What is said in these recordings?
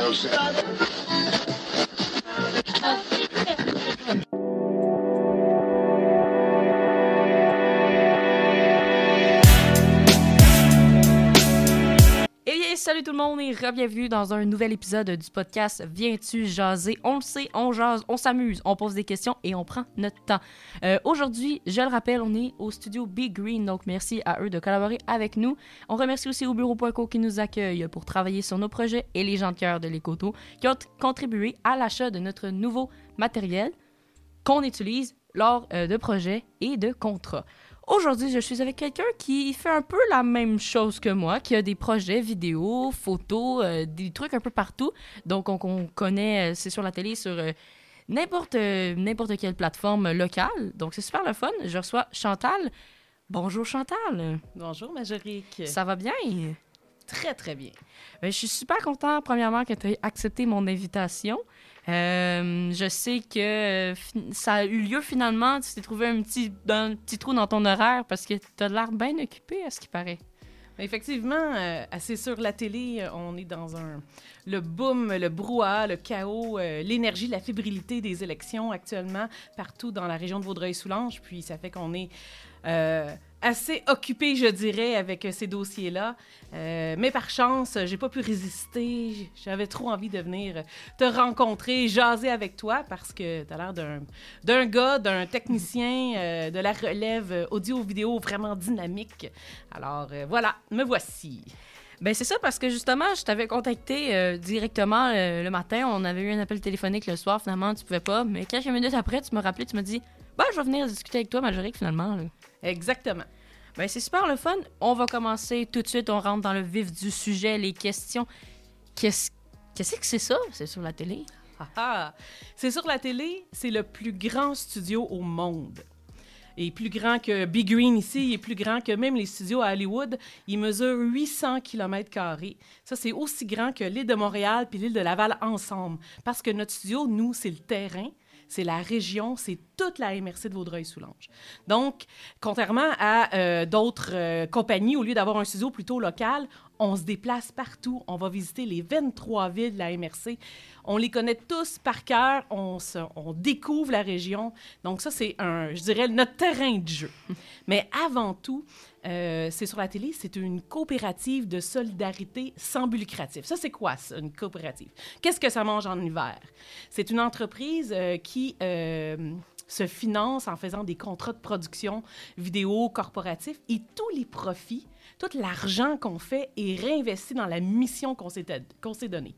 Music. Salut tout le monde et bienvenue dans un nouvel épisode du podcast Viens-tu jaser? On le sait, on jase, on s'amuse, on pose des questions et on prend notre temps. Euh, Aujourd'hui, je le rappelle, on est au studio Big Green, donc merci à eux de collaborer avec nous. On remercie aussi au bureau.co qui nous accueille pour travailler sur nos projets et les gens de cœur de l'Écoto qui ont contribué à l'achat de notre nouveau matériel qu'on utilise lors euh, de projets et de contrats. Aujourd'hui, je suis avec quelqu'un qui fait un peu la même chose que moi, qui a des projets vidéo, photos, euh, des trucs un peu partout. Donc, on, on connaît, euh, c'est sur la télé, sur euh, n'importe n'importe quelle plateforme locale. Donc, c'est super le fun. Je reçois Chantal. Bonjour Chantal. Bonjour, Majorique. Ça va bien? Très, très bien. Ben, je suis super content, premièrement, que tu aies accepté mon invitation. Euh, je sais que euh, ça a eu lieu finalement. Tu t'es trouvé un petit, un petit trou dans ton horaire parce que tu as l'air bien occupé, à ce qui paraît. Effectivement, euh, assez sur la télé, on est dans un le boom, le brouhaha, le chaos, l'énergie, la fébrilité des élections actuellement partout dans la région de Vaudreuil-Soulanges. Puis ça fait qu'on est assez occupé, je dirais, avec euh, ces dossiers-là. Euh, mais par chance, euh, j'ai pas pu résister. J'avais trop envie de venir te rencontrer, jaser avec toi parce que tu as l'air d'un d'un gars, d'un technicien de la relève audio-vidéo vraiment dynamique. Alors voilà, me voici. Ben c'est ça parce que justement, je t'avais contacté directement le matin. On avait eu un appel téléphonique le soir. Finalement, tu pouvais pas. Mais quelques minutes après, tu m'as rappelé, tu m'as dit Ben, je vais venir discuter avec toi, Majorique, finalement. là. Exactement. Ben, c'est super le fun. On va commencer tout de suite. On rentre dans le vif du sujet, les questions. Qu'est-ce qu'est-ce que c'est ça? C'est sur la télé? Ah, ah. C'est sur la télé, c'est le plus grand studio au monde. Et plus grand que Big Green ici, il est plus grand que même les studios à Hollywood. Il mesure 800 km. Ça, c'est aussi grand que l'île de Montréal puis l'île de Laval ensemble. Parce que notre studio, nous, c'est le terrain, c'est la région, c'est toute la MRC de Vaudreuil-Soulanges. Donc, contrairement à euh, d'autres euh, compagnies, au lieu d'avoir un studio plutôt local, on se déplace partout. On va visiter les 23 villes de la MRC. On les connaît tous par cœur. On, se- on découvre la région. Donc, ça, c'est un, je dirais, notre terrain de jeu. Mais avant tout, euh, c'est sur la télé, c'est une coopérative de solidarité sans but lucratif. Ça, c'est quoi, ça, une coopérative? Qu'est-ce que ça mange en hiver? C'est une entreprise euh, qui euh, se finance en faisant des contrats de production vidéo corporatifs et tous les profits, tout l'argent qu'on fait est réinvesti dans la mission qu'on s'est donnée.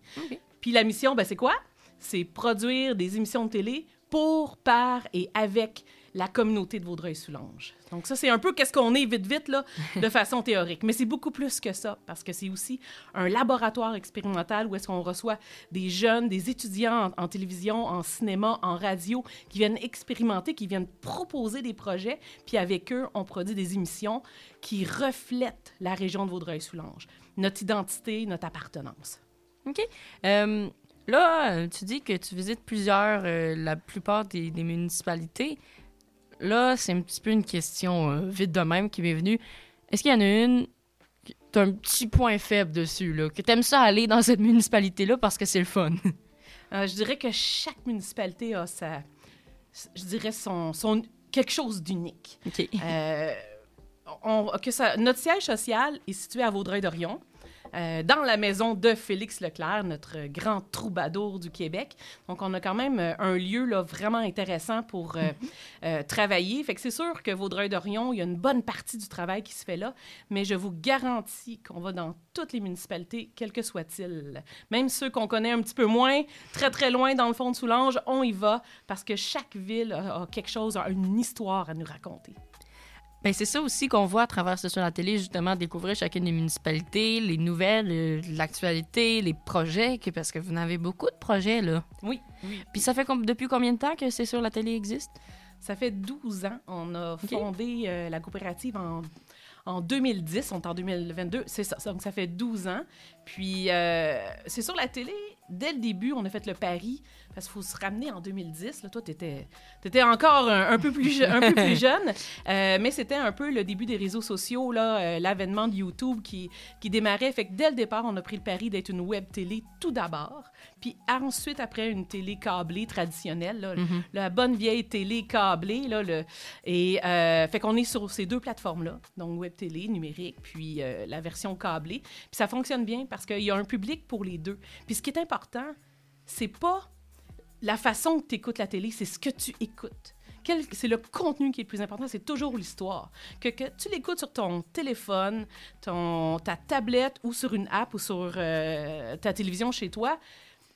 Puis la mission, ben, c'est quoi? C'est produire des émissions de télé pour, par et avec la communauté de Vaudreuil-Soulanges. Donc ça, c'est un peu qu'est-ce qu'on est vite, vite, là, de façon théorique. Mais c'est beaucoup plus que ça, parce que c'est aussi un laboratoire expérimental où est-ce qu'on reçoit des jeunes, des étudiants en, en télévision, en cinéma, en radio, qui viennent expérimenter, qui viennent proposer des projets, puis avec eux, on produit des émissions qui reflètent la région de Vaudreuil-Soulanges, notre identité, notre appartenance. OK. Euh, là, tu dis que tu visites plusieurs, euh, la plupart des, des municipalités. Là, c'est un petit peu une question euh, vite de même qui m'est venue. Est-ce qu'il y en a une que t'as un petit point faible dessus, là, que t'aimes ça aller dans cette municipalité-là parce que c'est le fun? Euh, je dirais que chaque municipalité a sa, je dirais son, son quelque chose d'unique. OK. Euh, on- que ça, notre siège social est situé à Vaudreuil-Dorion. Euh, dans la maison de Félix Leclerc, notre grand troubadour du Québec. Donc, on a quand même euh, un lieu là, vraiment intéressant pour euh, euh, travailler. Fait que c'est sûr que Vaudreuil-Dorion, il y a une bonne partie du travail qui se fait là, mais je vous garantis qu'on va dans toutes les municipalités, quels que soient-ils. Même ceux qu'on connaît un petit peu moins, très, très loin dans le fond de Soulanges, on y va parce que chaque ville a, a quelque chose, a une histoire à nous raconter. Ben, c'est ça aussi qu'on voit à travers ce sur la télé, justement, découvrir chacune des municipalités, les nouvelles, euh, l'actualité, les projets, que, parce que vous en avez beaucoup de projets, là. Oui, oui. Puis ça fait depuis combien de temps que c'est sur la télé existe? Ça fait 12 ans. On a fondé euh, la coopérative en, en 2010. On est en 2022. C'est ça. Donc, ça fait 12 ans. Puis, euh, c'est sur la télé dès le début, on a fait le pari, parce qu'il faut se ramener en 2010. Là, toi, tu étais, encore un, peu plus, un peu plus jeune, euh, mais c'était un peu le début des réseaux sociaux, euh, l'avènement de YouTube qui, qui démarrait. Fait que dès le départ, on a pris le pari d'être une web télé tout d'abord, puis ensuite, après, une télé câblée traditionnelle, là, Mhm. la bonne vieille télé câblée. Là, le, et fait qu'on est sur ces deux plateformes-là, donc web télé, numérique, puis la version câblée. Puis ça fonctionne bien parce qu'il y a un public pour les deux. Puis ce qui est important, c'est pas la façon que tu écoutes la télé, c'est ce que tu écoutes. C'est le contenu qui est le plus important, c'est toujours l'histoire. Que, que tu l'écoutes sur ton téléphone, ta tablette ou sur une app ou sur euh, ta télévision chez toi,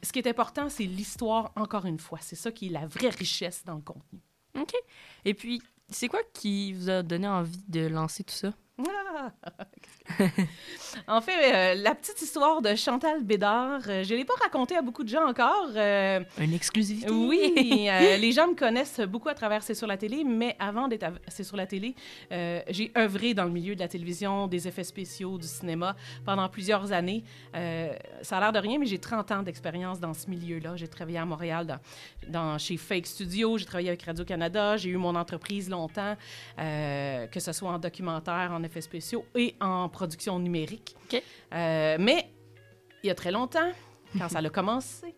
ce qui est important, c'est l'histoire, encore une fois. C'est ça qui est la vraie richesse dans le contenu. OK. Et puis, c'est quoi qui vous a donné envie de lancer tout ça? Ah! en fait, euh, la petite histoire de Chantal Bédard, euh, je ne l'ai pas racontée à beaucoup de gens encore. euh, Une exclusivité? oui, euh, les gens me connaissent beaucoup à travers C'est sur la télé, mais avant d'être C'est sur la télé, j'ai œuvré dans le milieu de la télévision, des effets spéciaux, du cinéma pendant plusieurs années. Ça a l'air de rien, mais j'ai 30 ans d'expérience dans ce milieu-là. J'ai travaillé à Montréal dans, dans- chez Fake Studio, j'ai travaillé avec Radio-Canada, j'ai eu mon entreprise longtemps, que ce soit en documentaire, en effets spéciaux et en production numérique. Euh, mais il y a très longtemps, quand ça a commencé,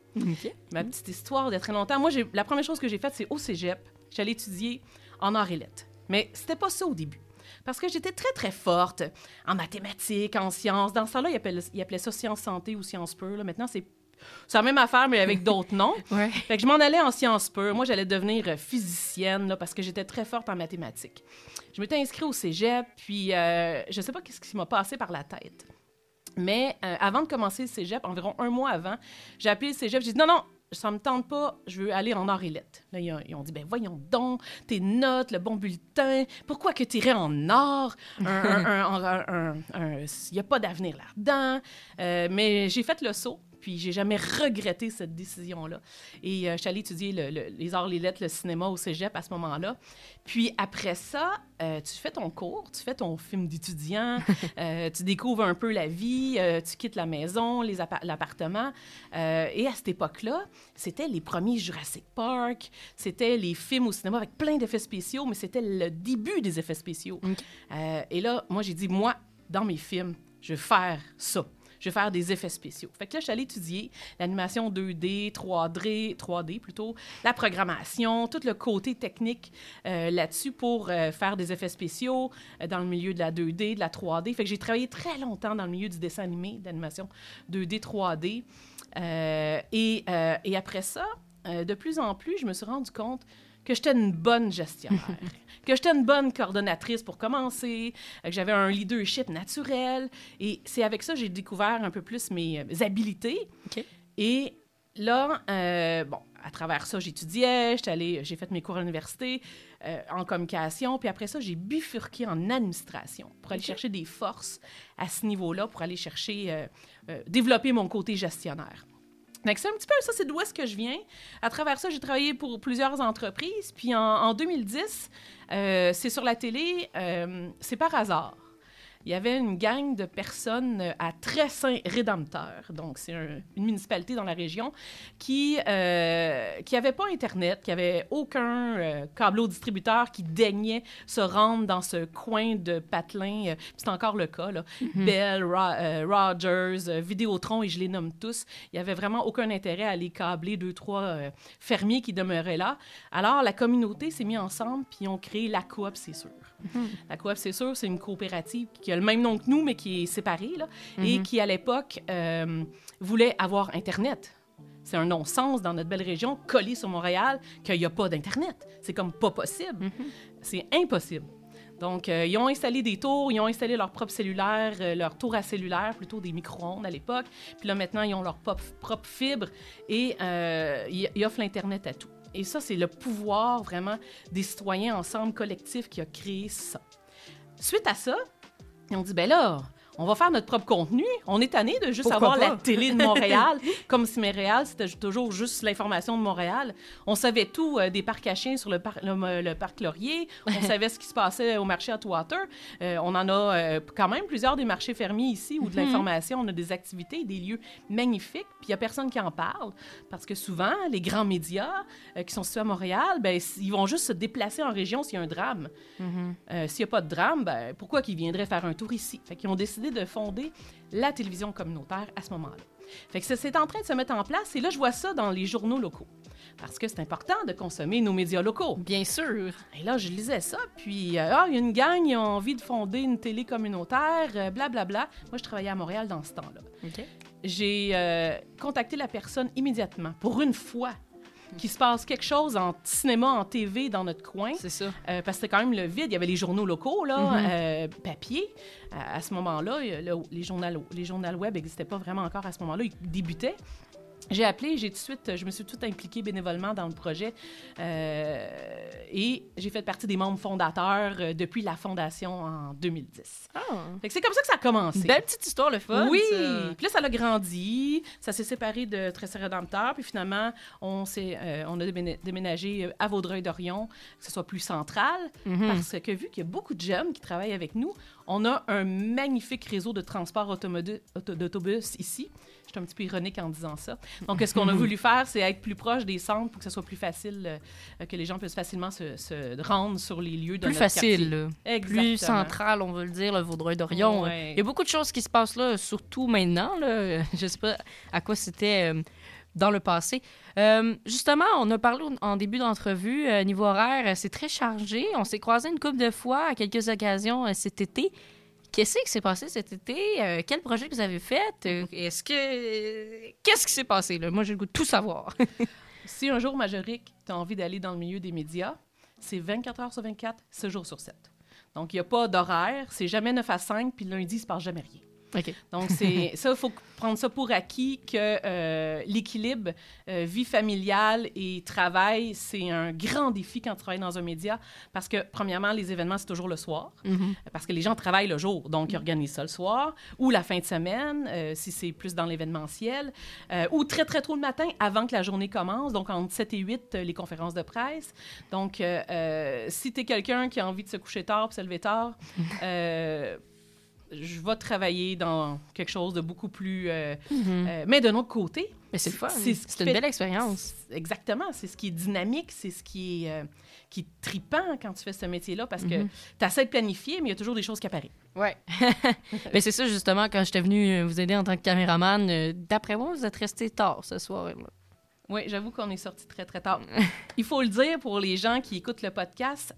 ma petite histoire de très longtemps. Moi, la première chose que j'ai faite, c'est au cégep. J'allais étudier en arts et lettres. Mais c'était pas ça au début. Parce que j'étais très, très forte en mathématiques, en sciences. Dans ce temps-là, ils appelaient, ça sciences santé ou sciences pures. là. Maintenant, c'est c'est la même affaire, mais avec d'autres noms. Ouais. Fait que je m'en allais en sciences pures. Moi, j'allais devenir euh, physicienne là, parce que j'étais très forte en mathématiques. Je m'étais inscrite au cégep, puis euh, je sais pas qu'est-ce qui m'a passé par la tête. Mais euh, avant de commencer le cégep, environ un mois avant, j'ai appelé le cégep. J'ai dit non, non, ça me tente pas, je veux aller en arts et lettres. Là, ils ont, ils ont dit, ben voyons donc, tes notes, le bon bulletin, pourquoi que tu irais en art? Il n'y a pas d'avenir là-dedans. Euh, mais j'ai fait le saut. Puis j'ai jamais regretté cette décision-là. Et euh, je suis allée étudier le- le- les arts, les lettres, le cinéma au cégep à ce moment-là. Puis après ça, euh, tu fais ton cours, tu fais ton film d'étudiant, euh, tu découvres un peu la vie, euh, tu quittes la maison, l'appartement. Et à cette époque-là, c'était les premiers Jurassic Park, c'était les films au cinéma avec plein d'effets spéciaux, mais c'était le début des effets spéciaux. Et là, moi, j'ai dit, moi, dans mes films, je vais faire ça. Je vais faire des effets spéciaux. Fait que là, je suis allée étudier l'animation 2D, 3D, 3D plutôt, la programmation, tout le côté technique euh, là-dessus pour euh, faire des effets spéciaux euh, dans le milieu de la 2D, de la 3D. Fait que j'ai travaillé très longtemps dans le milieu du dessin animé, de l'animation 2D, 3D. Euh, et, et après ça, de plus en plus, je me suis rendu compte que j'étais une bonne gestionnaire, que j'étais une bonne coordonnatrice pour commencer, euh, que j'avais un leadership naturel. Et c'est avec ça que j'ai découvert un peu plus mes, euh, mes habiletés. OK. Et là, euh, bon, à travers ça, j'étudiais, allée- j'ai fait mes cours à l'université euh, en communication, puis après ça, j'ai bifurqué en administration pour aller chercher des forces à ce niveau-là, pour aller chercher, euh, euh, développer mon côté gestionnaire. C'est un petit peu ça, c'est d'où est-ce que je viens. À travers ça, j'ai travaillé pour plusieurs entreprises. Puis en, en 2010, euh, c'est sur la télé, euh, c'est par hasard. Il y avait une gang de personnes euh, à Très-Saint-Rédempteur, donc c'est un- une municipalité dans la région, qui euh, qui avait pas Internet, qui avait aucun euh, câbleau distributeur qui daignait se rendre dans ce coin de patelin. euh, c'est encore le cas, là. Bell, Ro- euh, Rogers, Vidéotron, et je les nomme tous. Il y avait vraiment aucun intérêt à aller câbler deux, trois fermiers qui demeuraient là. Alors, la communauté s'est mise ensemble, puis ont créé la coop, c'est sûr. La coop, c'est sûr, c'est une coopérative qui a le même nom que nous, mais qui est séparée, là, et Mhm. qui, à l'époque, euh, voulait avoir Internet. C'est un non-sens dans notre belle région, collé sur Montréal, qu'il n'y a pas d'Internet. C'est comme pas possible. Mhm. C'est impossible. Donc, euh, ils ont installé des tours, ils ont installé leur propre cellulaire, euh, leur tour à cellulaire, plutôt des micro-ondes à l'époque. Puis là, maintenant, ils ont leur propre fibre et euh, ils, ils offrent l'Internet à tout. Et ça, c'est le pouvoir vraiment des citoyens ensemble, collectifs, qui a créé ça. Suite à ça, ils ont dit, ben là, on va faire notre propre contenu. On est tanné de juste Pourquoi avoir pas? la télé de Montréal, comme si Montréal, c'était toujours juste l'information de Montréal. On savait tout euh, des parcs à chiens sur le, par- le- le parc Laurier. On savait ce qui se passait au marché Atwater. Euh, on en a euh, quand même plusieurs des marchés fermiers ici où de l'information, on a des activités, des lieux magnifiques, puis il n'y a personne qui en parle. Parce que souvent, les grands médias euh, qui sont situés à Montréal, ben, ils vont juste se déplacer en région s'il y a un drame. Euh, S'il n'y a pas de drame, ben, pourquoi qu'ils viendraient faire un tour ici? Fait qu'ils ont décidé de fonder la télévision communautaire à ce moment-là. Fait que c'est en train de se mettre en place et là, je vois ça dans les journaux locaux. Parce que c'est important de consommer nos médias locaux. Bien sûr. Et là, je lisais ça, puis euh, ah, il y a une gang, ils ont envie de fonder une télé communautaire, euh, blablabla. Moi, je travaillais à Montréal dans ce temps-là. OK. J'ai euh, contacté la personne immédiatement, pour une fois, qu'il se passe quelque chose en cinéma, en TV dans notre coin. C'est ça. Euh, parce que c'était quand même le vide. Il y avait les journaux locaux, là, Mhm. euh, papier. À, à ce moment-là, le- les, journaux, les journaux web n'existaient pas vraiment encore à ce moment-là. Ils débutaient. J'ai appelé, j'ai tout de suite, je me suis tout impliquée bénévolement dans le projet euh, et j'ai fait partie des membres fondateurs euh, depuis la fondation en 2010. Ah. C'est comme ça que ça a commencé. Une belle petite histoire, le fun. Oui, ça. puis là, ça a grandi, ça s'est séparé de Tressé Rédempteur, puis finalement, on, s'est, euh, on a déména- déménagé euh, à Vaudreuil-Dorion, que ce soit plus central, Mhm. parce que vu qu'il y a beaucoup de jeunes qui travaillent avec nous, on a un magnifique réseau de transport d'autobus ici. Suis un petit peu ironique en disant ça. Donc, ce qu'on a voulu faire, c'est être plus proche des centres pour que ce soit plus facile, euh, que les gens puissent facilement se, se rendre sur les lieux de Plus notre facile, plus central, on veut le dire, le Vaudreuil-Dorion. Ouais. Il y a beaucoup de choses qui se passent là, surtout maintenant. Là. Je sais pas à quoi c'était euh, dans le passé. Euh, justement, on a parlé en début d'entrevue, euh, niveau horaire, euh, c'est très chargé. On s'est croisé une couple de fois à quelques occasions euh, cet été. Qu'est-ce qui s'est passé cet été? Euh, quel projet que vous avez fait? Euh, Est-ce que... Qu'est-ce qui s'est passé? Moi, j'ai le goût de tout savoir. Si un jour, Majorique, tu as envie d'aller dans le milieu des médias, c'est 24 heures sur 24, 7 jours sur 7. Donc, il n'y a pas d'horaire, c'est jamais 9 à 5, puis lundi, il se passe jamais rien. Donc, c'est ça, il faut prendre ça pour acquis que euh, l'équilibre euh, vie familiale et travail, c'est un grand défi quand tu travailles dans un média parce que, premièrement, les événements, c'est toujours le soir Mhm. parce que les gens travaillent le jour, donc ils organisent ça le soir ou la fin de semaine, euh, si c'est plus dans l'événementiel, ou très, très tôt le matin avant que la journée commence, donc entre 7 et 8, euh, les conférences de presse. Donc, si tu es quelqu'un qui a envie de se coucher tard puis se lever tard, je vais travailler dans quelque chose de beaucoup plus... euh, Mhm. euh, mais d'un autre côté, Mais c'est le fun. c'est ce une fait- belle expérience. Exactement, c'est ce qui est dynamique, c'est ce qui est, euh, qui est tripant quand tu fais ce métier-là parce que Mhm. tu essaies de planifier, mais il y a toujours des choses qui apparaissent. Ouais. Mais c'est ça, justement, quand j'étais venue euh, vous aider en tant que caméraman, d'après moi, vous êtes resté tard ce soir. là. Oui, j'avoue qu'on est sorti très, très tard. Il faut le dire pour les gens qui écoutent le podcast.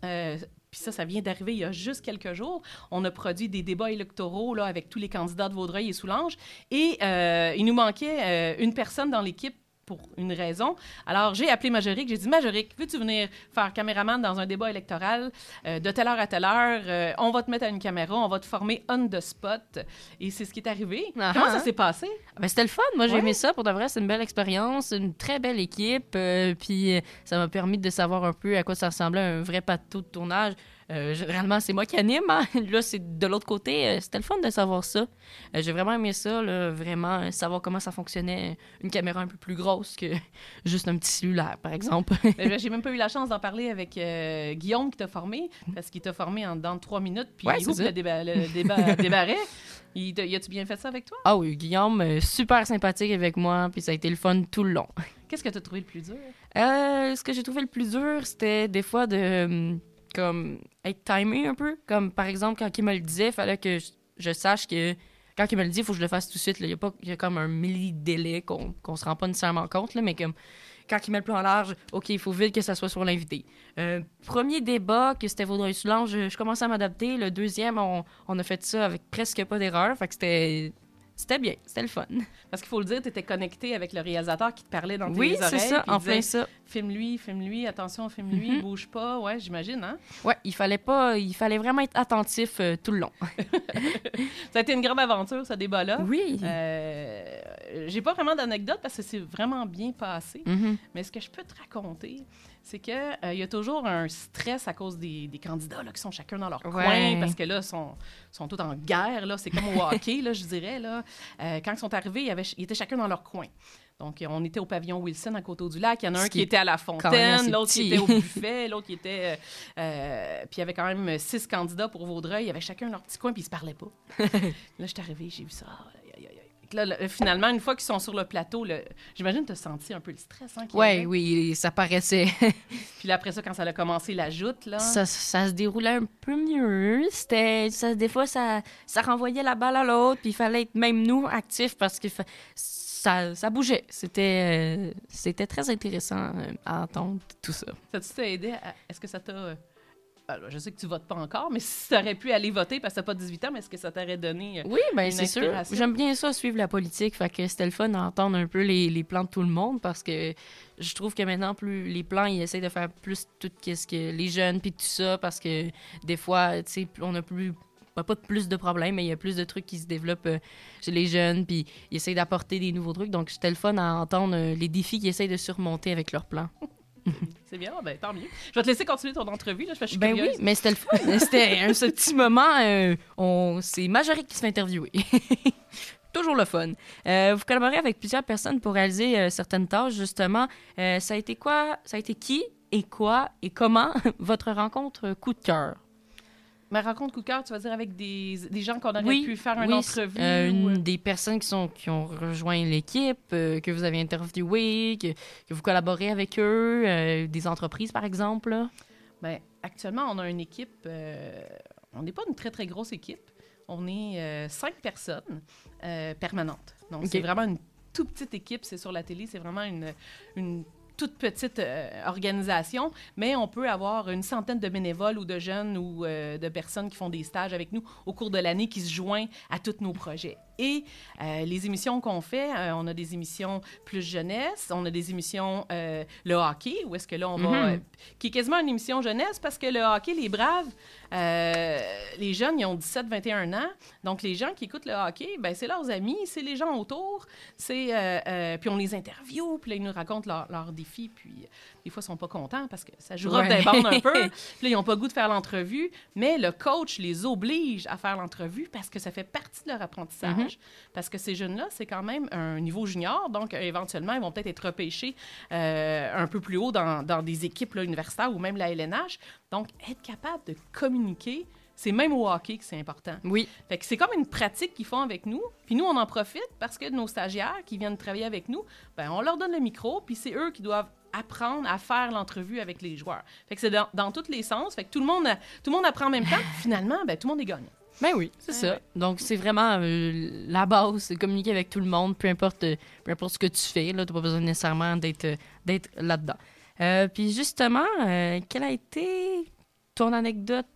Puis ça, ça vient d'arriver il y a juste quelques jours. On a produit des débats électoraux là, avec tous les candidats de Vaudreuil et Soulanges. Et euh, il nous manquait euh, une personne dans l'équipe pour une raison. Alors, j'ai appelé Majorique. J'ai dit, Majorique, veux-tu venir faire caméraman dans un débat électoral euh, de telle heure à telle heure? Euh, on va te mettre à une caméra, on va te former on the spot. Et c'est ce qui est arrivé. Ah Comment ah. ça s'est passé? Ah Ben, c'était le fun. Moi, j'ai Ouais. aimé ça. Pour de vrai, c'est une belle expérience, une très belle équipe. euh, puis ça m'a permis de savoir un peu à quoi ça ressemblait un vrai plateau de tournage. Euh, généralement, c'est moi qui anime. hein. Là, c'est de l'autre côté. Euh, c'était le fun de savoir ça. Euh, j'ai vraiment aimé ça, là, vraiment euh, savoir comment ça fonctionnait. Une caméra un peu plus grosse que juste un petit cellulaire, par exemple. Ben, J'ai même pas eu la chance d'en parler avec Guillaume qui t'a formé, parce qu'il t'a formé en dedans de trois minutes, puis Ouais, il ouvre le, déba le déba- débarret. Il a-tu bien fait ça avec toi? ah oui, Guillaume, super sympathique avec moi. Puis ça a été le fun tout le long. Qu'est-ce que t'as trouvé le plus dur? Ce que j'ai trouvé le plus dur, c'était des fois de hum, comme être timé un peu. Comme par exemple, quand il me le disait, il fallait que je, sache que quand il me le dit, il faut que je le fasse tout de suite. Il y a, pas, il y a comme un milli-délai qu'on qu'on se rend pas nécessairement compte, là, mais comme quand il met le plan large, OK, il faut vite que ça soit sur l'invité. Euh, premier débat, que c'était Vaudreuil-Soulanges, je, je commençais à m'adapter. Le deuxième, on, on a fait ça avec presque pas d'erreur. Fait que c'était... C'était bien, c'était le fun. Parce qu'il faut le dire, tu étais connecté avec le réalisateur qui te parlait dans tes Oui, oreilles. c'est ça, en plein ça. Filme-lui, filme-lui, attention, filme-lui, Mhm. bouge pas. Ouais, j'imagine, hein? Ouais, il fallait pas, il fallait vraiment être attentif euh, tout le long. Ça a été une grande aventure, ce débat-là. Oui. Euh, J'ai pas vraiment d'anecdote parce que c'est vraiment bien passé. Mhm. Mais ce que je peux te raconter, c'est qu'il euh, y a toujours un stress à cause des, des candidats là, qui sont chacun dans leur Ouais. coin, parce que là, ils sont, sont tous en guerre. là. C'est comme au hockey, là, je dirais. Là. Euh, quand ils sont arrivés, ils étaient chacun dans leur coin. Donc, on était au pavillon Wilson à Côte-du-Lac. Il y en a un qui était à la fontaine, l'autre qui était au buffet, l'autre qui était... euh, puis il y avait quand même six candidats pour Vaudreuil. Il y avait chacun leur petit coin, puis ils se parlaient pas. là, je suis arrivée, j'ai vu ça. Là, là, finalement, une fois qu'ils sont sur le plateau, j'imagine que tu as senti un peu le stress. Hein, Ouais, oui, ça paraissait. Puis là, après ça, quand ça a commencé la joute, là... ça, ça se déroulait un peu mieux. C'était, ça, des fois, ça, ça renvoyait la balle à l'autre, puis il fallait être même nous actifs parce que fa- ça, ça bougeait. C'était, euh, c'était très intéressant euh, à entendre tout ça. Ça t'a aidé à- Est-ce que ça t'a. Euh, alors, je sais que tu votes pas encore, mais si tu aurais pu aller voter parce que t'as pas 18 ans, mais est-ce que ça t'aurait donné. euh, Oui, ben Une c'est sûr. J'aime bien ça, suivre la politique. Fait que c'était le fun d'entendre un peu les, les plans de tout le monde parce que je trouve que maintenant, plus les plans, ils essayent de faire plus tout ce que les jeunes puis tout ça parce que des fois, tu sais, on a plus pas pas plus de problèmes, mais il y a plus de trucs qui se développent euh, chez les jeunes, puis ils essayent d'apporter des nouveaux trucs. Donc, c'était le fun à entendre euh, les défis qu'ils essayent de surmonter avec leurs plans. C'est bien, ben, tant mieux. Je vais te laisser continuer ton entrevue, là, je suis Ben oui, mais c'était le fun. C'était un ce petit moment. euh, on... C'est Majorique qui se fait interviewer. Toujours le fun. Euh, vous collaborez avec plusieurs personnes pour réaliser euh, certaines tâches, justement. Ça a été quoi? Ça a été qui et quoi et comment votre rencontre coup de cœur? Ma rencontre coup de cœur, tu vas dire avec des, des gens qu'on aurait Oui, pu faire une oui, entrevue. euh, ou, euh, des personnes qui, sont, qui ont rejoint l'équipe, euh, que vous avez interviewé, que, que vous collaborez avec eux, euh, des entreprises, par exemple. là? ben, actuellement, on a une équipe. on n'est pas une très, très grosse équipe. On est cinq personnes permanentes. Donc, c'est vraiment une toute petite équipe. C'est sur la télé. C'est vraiment une, une toute petite euh, organisation. Mais on peut avoir une centaine de bénévoles ou de jeunes ou euh, de personnes qui font des stages avec nous au cours de l'année qui se joignent à tous nos projets. Et euh, les émissions qu'on fait, euh, on a des émissions plus jeunesse, on a des émissions euh, le hockey, où est-ce que là, on va... Mhm. qui est quasiment une émission jeunesse parce que le hockey, les braves, les jeunes, ils ont 17-21 ans. Donc, les gens qui écoutent le hockey, ben, c'est leurs amis, c'est les gens autour. C'est, puis on les interviewe, puis là, ils nous racontent leurs défis. Puis des fois, ils sont pas contents parce que ça joue Ouais. des bandes un peu. Puis là, ils n'ont pas le goût de faire l'entrevue. Mais le coach les oblige à faire l'entrevue parce que ça fait partie de leur apprentissage. Parce que ces jeunes-là, c'est quand même un niveau junior. Donc, euh, éventuellement, ils vont peut-être être repêchés euh, un peu plus haut dans, dans des équipes là, universitaires ou même la LNH. Donc, être capable de communiquer, c'est même au hockey que c'est important. Oui. Fait que c'est comme une pratique qu'ils font avec nous. Puis nous, on en profite parce que nos stagiaires qui viennent travailler avec nous, ben, on leur donne le micro, puis c'est eux qui doivent apprendre à faire l'entrevue avec les joueurs. Fait que c'est dans, dans tous les sens. Fait que tout le monde, tout le monde apprend en même temps. puis finalement, ben, tout le monde est gagnant. Ben oui, c'est Ouais, ça. ouais. Donc, c'est vraiment euh, la base, c'est communiquer avec tout le monde, peu importe, euh, peu importe ce que tu fais. Tu n'as pas besoin nécessairement d'être euh, d'être là-dedans. Euh, puis justement, quelle a été ton anecdote,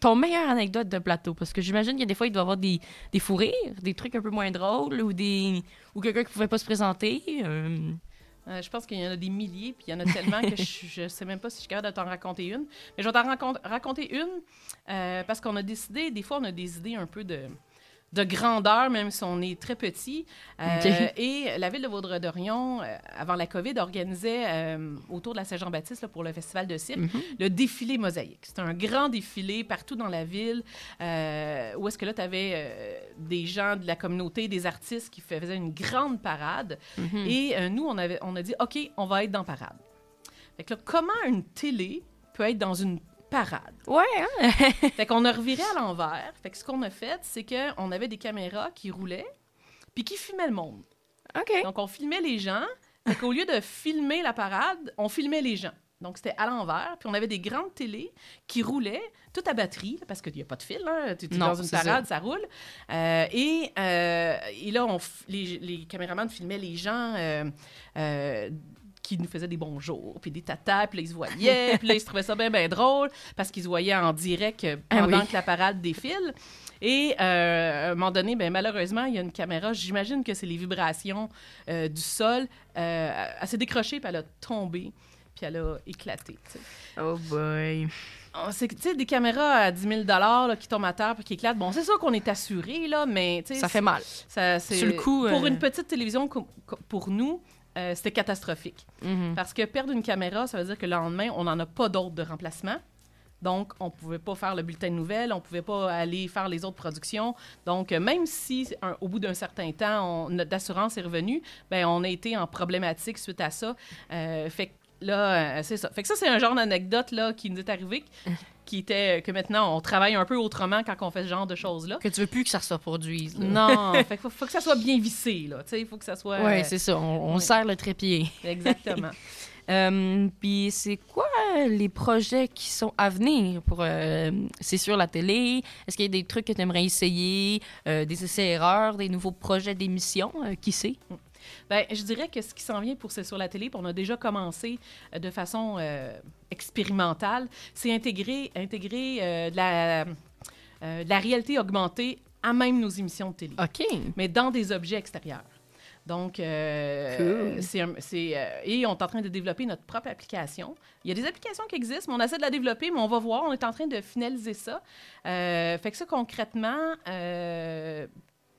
ton meilleure anecdote de plateau? Parce que j'imagine qu'il y a des fois, il doit y avoir des, des fous rires, des trucs un peu moins drôles ou, des, ou quelqu'un qui pouvait pas se présenter. Euh, je pense qu'il y en a des milliers, puis il y en a tellement que je ne sais même pas si je suis capable de t'en raconter une. Mais je vais t'en raconter, raconter une euh, parce qu'on a décidé, des fois, on a des idées un peu de, de grandeur, même si on est très petit. Euh. Et la ville de Vaudreuil-Dorion, euh, avant la COVID, organisait euh, autour de la Saint-Jean-Baptiste pour le festival de cirque mhm. le défilé mosaïque. C'est un grand défilé partout dans la ville où est-ce que là, tu avais des gens de la communauté, des artistes qui faisaient une grande parade. Mhm. Et nous, on, avait, on a dit, OK, on va être dans parade. Fait que là, comment une télé peut être dans une parade? Ouais, hein? Fait qu'on a reviré à l'envers. Fait que ce qu'on a fait, c'est qu'on avait des caméras qui roulaient puis qui filmaient le monde. OK. Donc, on filmait les gens. Fait qu'au lieu de filmer la parade, on filmait les gens. Donc, c'était à l'envers. Puis, on avait des grandes télés qui roulaient, tout à batterie, parce qu'il n'y a pas de fil. Hein. Tu es Non, dans une parade, ça, roule. Euh, et, euh, et là, on les, les caméramans filmaient les gens euh, qui nous faisaient des bonjours, puis des tatas, puis là, ils se voyaient. puis là, ils se trouvaient ça bien, bien drôle, parce qu'ils se voyaient en direct euh, Ah pendant oui. que la parade défile. Et euh, à un moment donné, ben, malheureusement, il y a une caméra, j'imagine que c'est les vibrations euh, du sol. Euh, elle s'est décrochée, puis elle a tombé. puis elle a éclaté. Oh boy. On- C'est des caméras à 10 000 là, qui tombent à terre puis qui éclatent. Bon, c'est sûr qu'on est assuré, là, mais Ça fait mal. ça, c'est- Sur le coup, Pour une petite télévision, pour nous, euh, c'était catastrophique. Mhm. Parce que perdre une caméra, ça veut dire que le lendemain, on n'en a pas d'autres de remplacement. Donc, on pouvait pas faire le bulletin de nouvelles, on pouvait pas aller faire les autres productions. Donc, euh, même si, un- au bout d'un certain temps, on- notre assurance est revenue, ben on a été en problématique suite à ça. Euh, fait que là, euh, c'est ça. Fait que ça, c'est un genre d'anecdote là qui nous est arrivé, qui, était que maintenant, on travaille un peu autrement quand on fait ce genre de choses-là. Que tu veux plus que ça se reproduise. là. Non, fait faut, faut que ça soit bien vissé, là. Tu sais, il faut que ça soit... Euh, c'est ça. On, on ouais. serre le trépied. Exactement. Euh, Puis c'est quoi les projets qui sont à venir pour euh, c'est sur la télé? Est-ce qu'il y a des trucs que tu aimerais essayer, euh, des essais-erreurs, des nouveaux projets d'émission euh, Qui sait? Ben, je dirais que ce qui s'en vient pour C'est sur la télé, puis on a déjà commencé euh, de façon euh, expérimentale, c'est intégrer, intégrer euh, de, la, euh, de la réalité augmentée à même nos émissions de télé, Ok. mais dans des objets extérieurs. Donc, euh, Cool. c'est euh, et on est en train de développer notre propre application. Il y a des applications qui existent, mais on essaie de la développer, mais on va voir. On est en train de finaliser ça. Euh, fait que ça, concrètement,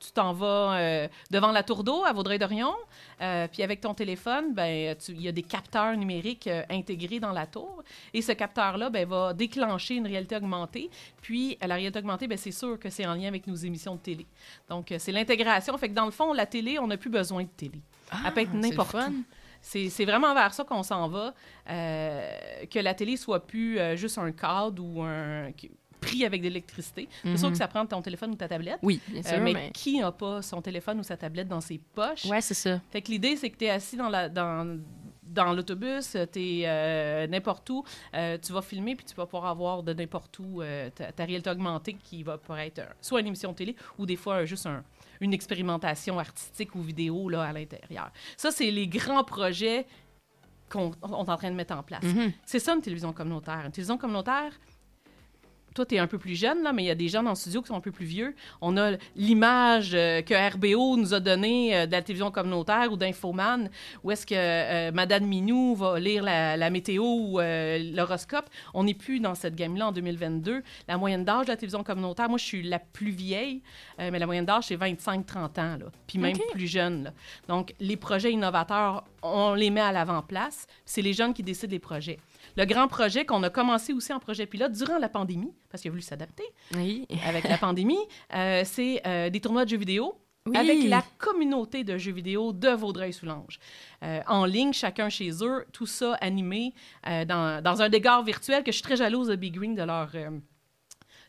tu t'en vas euh, devant la tour d'eau à Vaudreuil-Dorion, euh, puis avec ton téléphone, ben, il y a des capteurs numériques euh, intégrés dans la tour, et ce capteur-là ben, va déclencher une réalité augmentée, puis la réalité augmentée, ben, c'est sûr que c'est en lien avec nos émissions de télé. Donc, c'est l'intégration. Fait que dans le fond, la télé, on n'a plus besoin de télé. Elle peut être Ah, n'importe où. C'est vraiment vers ça qu'on s'en va, que la télé soit plus juste un cadre ou un pris avec de l'électricité. C'est sûr Mhm. que ça prend ton téléphone ou ta tablette. Oui, bien euh, sûr. mais, mais... qui n'a pas son téléphone ou sa tablette dans ses poches? Ouais, c'est ça. Fait que l'idée, c'est que tu es assis dans la dans, dans l'autobus, tu es n'importe où, euh, tu vas filmer, puis tu vas pouvoir avoir de n'importe où euh, ta, ta réalité augmentée qui va pouvoir être euh, soit une émission de télé ou des fois euh, juste un- une expérimentation artistique ou vidéo là, à l'intérieur. Ça, c'est les grands projets qu'on on est en train de mettre en place. Mhm. C'est ça une télévision communautaire. Une télévision communautaire, toi, tu es un peu plus jeune, là, mais il y a des gens dans le studio qui sont un peu plus vieux. On a l'image euh, que RBO nous a donnée euh, de la télévision communautaire ou d'Infoman, où est-ce que euh, Madame Minou va lire la, la météo ou l'horoscope. On n'est plus dans cette game-là en 2022. La moyenne d'âge de la télévision communautaire, moi, je suis la plus vieille, mais la moyenne d'âge, c'est 25-30 ans, là, puis même plus jeune. là. Donc, les projets innovateurs, on les met à l'avant-place. C'est les jeunes qui décident les projets. Le grand projet qu'on a commencé aussi en projet pilote durant la pandémie, parce qu'il a voulu s'adapter Oui. avec la pandémie, euh, c'est euh, des tournois de jeux vidéo Oui. avec la communauté de jeux vidéo de Vaudreuil-Soulanges. Euh, en ligne, chacun chez eux, tout ça animé euh, dans, dans un décor virtuel que je suis très jalouse de Big Green, de leur... euh,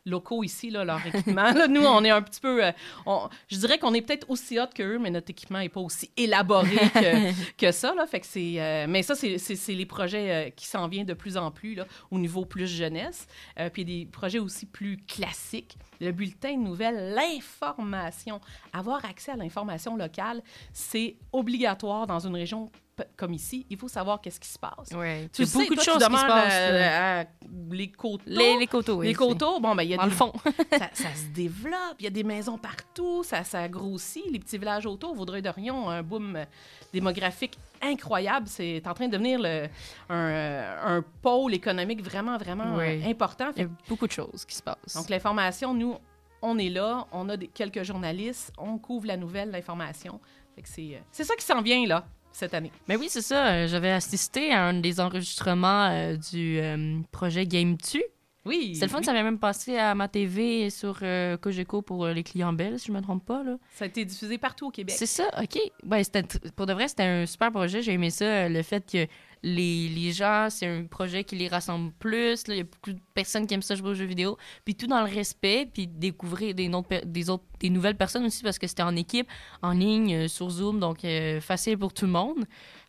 locaux ici, là, leur équipement. Là, nous, on est un petit peu... euh, on- je dirais qu'on est peut-être aussi hot qu'eux, mais notre équipement n'est pas aussi élaboré que, que ça. Là, fait que c'est, euh, mais ça, c'est, les projets euh, qui s'en viennent de plus en plus là, au niveau plus jeunesse. Puis des projets aussi plus classiques. Le bulletin de nouvelles, l'information. Avoir accès à l'information locale, c'est obligatoire dans une région comme ici. Il faut savoir qu'est-ce qui se passe. Ouais. Tu sais, beaucoup de toi, choses qui se passent. euh, les coteaux. Les, les coteaux, oui. Les c'est- coteaux, bon, ben, il y a Dans des le fond. ça, ça se développe. Il y a des maisons partout. Ça, ça grossit. Les petits villages autour, Vaudreuil-Dorion, un boom démographique incroyable. C'est en train de devenir le, un, euh, un pôle économique vraiment, vraiment Oui. euh, important. Il y a beaucoup de choses qui se passent. donc, l'information, nous, on est là. On a des, quelques journalistes. On couvre la nouvelle, l'information. C'est, euh, c'est ça qui s'en vient, là, cette année. Mais oui, c'est ça. J'avais assisté à un des enregistrements euh, du euh, projet Game Tu. Oui. C'était le fun, oui. ça avait même passé à ma TV sur euh, Cogeco pour euh, les clients belges, si je me trompe pas. Là. Ça a été diffusé partout au Québec. C'est ça, OK. Tr- pour de vrai, c'était un super projet. J'ai aimé ça, euh, le fait que les, les gens, c'est un projet qui les rassemble plus. Il y a beaucoup de personnes qui aiment ça jouer aux jeux vidéo. Puis tout dans le respect, puis découvrir des, autres des, autres, des nouvelles personnes aussi, parce que c'était en équipe, en ligne, euh, sur Zoom, donc facile pour tout le monde.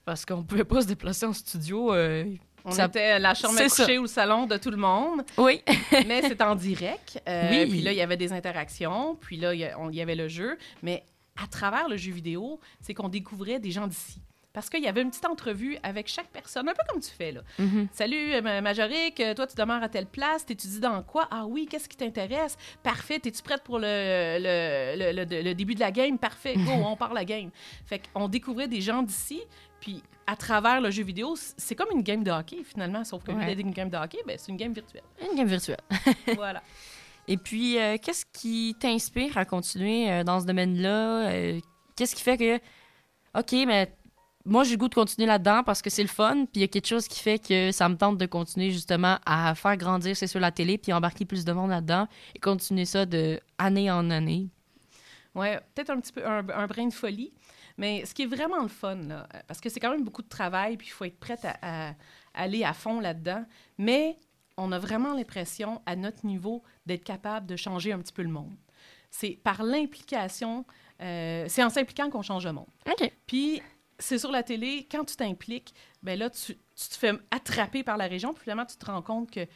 Parce qu'on pouvait pas se déplacer en studio. On Ça- était la chambre à coucher ou le salon de tout le monde. Oui. mais c'est en direct. Euh, Oui. Puis là, il y avait des interactions. Puis là, il y, avait le jeu. Mais à travers le jeu vidéo, c'est qu'on découvrait des gens d'ici. parce qu'il y avait une petite entrevue avec chaque personne, un peu comme tu fais là. Mhm. Salut, euh, Majorique, euh, toi, tu demeures à telle place, t'étudies dans quoi? Ah oui, qu'est-ce qui t'intéresse? Parfait, es-tu prête pour le, le, le, le- le début de la game? Parfait, go, on part la game. Fait qu'on découvrait des gens d'ici, puis à travers le jeu vidéo, c'est comme une game de hockey, finalement, sauf que Ouais. une game de hockey, ben, c'est une game virtuelle. Une game virtuelle. voilà. Et puis, euh, qu'est-ce qui t'inspire à continuer euh, dans ce domaine-là? Euh, qu'est-ce qui fait que, OK, mais moi, j'ai le goût de continuer là-dedans parce que c'est le fun, puis il y a quelque chose qui fait que ça me tente de continuer justement à faire grandir, c'est sur la télé, puis embarquer plus de monde là-dedans et continuer ça de année en année. Ouais, peut-être un petit peu un, un brin de folie, mais ce qui est vraiment le fun, là, euh, parce que c'est quand même beaucoup de travail, puis il faut être prête à, à aller à fond là-dedans, mais on a vraiment l'impression, à notre niveau, d'être capable de changer un petit peu le monde. C'est par l'implication, euh, c'est en s'impliquant qu'on change le monde. OK. Puis, c'est sur la télé, quand tu t'impliques, ben là, tu, tu te fais attraper par la région, puis finalement, tu te rends compte que,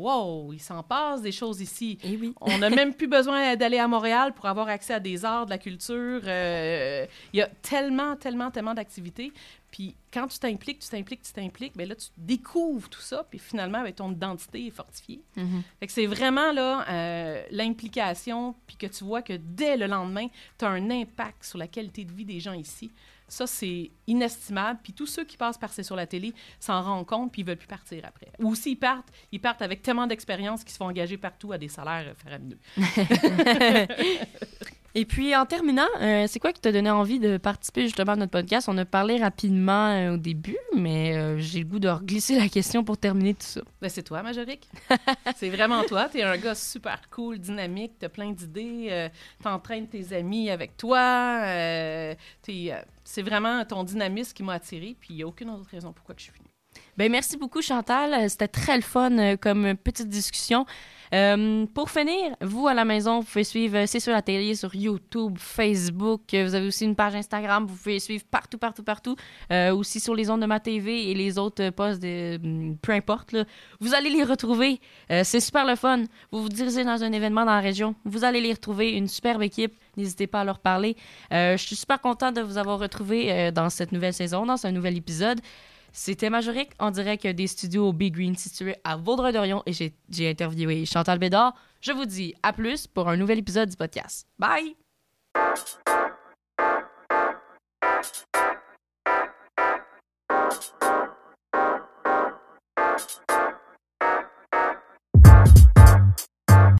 wow, il s'en passe des choses ici. Et oui. On n'a même plus besoin d'aller à Montréal pour avoir accès à des arts, de la culture. Euh, Il y a tellement, tellement, tellement d'activités. Puis quand tu t'impliques, tu t'impliques, tu t'impliques, bien là, tu découvres tout ça. Puis finalement, ben, ton identité est fortifiée. Mhm. Fait que c'est vraiment là euh, l'implication, puis que tu vois que dès le lendemain, tu as un impact sur la qualité de vie des gens ici. Ça, c'est inestimable. Puis tous ceux qui passent par C'est sur la télé s'en rendent compte, puis ils veulent plus partir après. Ou s'ils partent, ils partent avec tellement d'expérience qu'ils se font engager partout à des salaires euh, faramineux. Et puis, en terminant, euh, c'est quoi qui t'a donné envie de participer justement à notre podcast? On a parlé rapidement euh, au début, mais euh, j'ai le goût de glisser la question pour terminer tout ça. Ben, c'est toi, Majorique. c'est vraiment toi. T'es un gars super cool, dynamique, t'as plein d'idées, t'entraînes tes amis avec toi. c'est vraiment ton dynamisme qui m'a attiré, puis il n'y a aucune autre raison pourquoi que je suis venue. Ben merci beaucoup Chantal, Euh, c'était très le fun euh, comme petite discussion. Euh, pour finir, vous à la maison, vous pouvez suivre C'est sur la télé, sur YouTube, Facebook. Vous avez aussi une page Instagram, vous pouvez suivre partout, partout, partout. Aussi sur les ondes de ma TV et les autres postes hum, peu importe. Vous allez les retrouver. C'est super le fun. Vous vous dirigez dans un événement dans la région, vous allez les retrouver. Une superbe équipe. N'hésitez pas à leur parler. Je suis super contente de vous avoir retrouvé dans cette nouvelle saison, dans ce nouvel épisode. C'était Majorique en direct des studios Big Green situés à Vaudreuil-Dorion et j'ai- interviewé Chantal Bédard. Je vous dis à plus pour un nouvel épisode du podcast. Bye!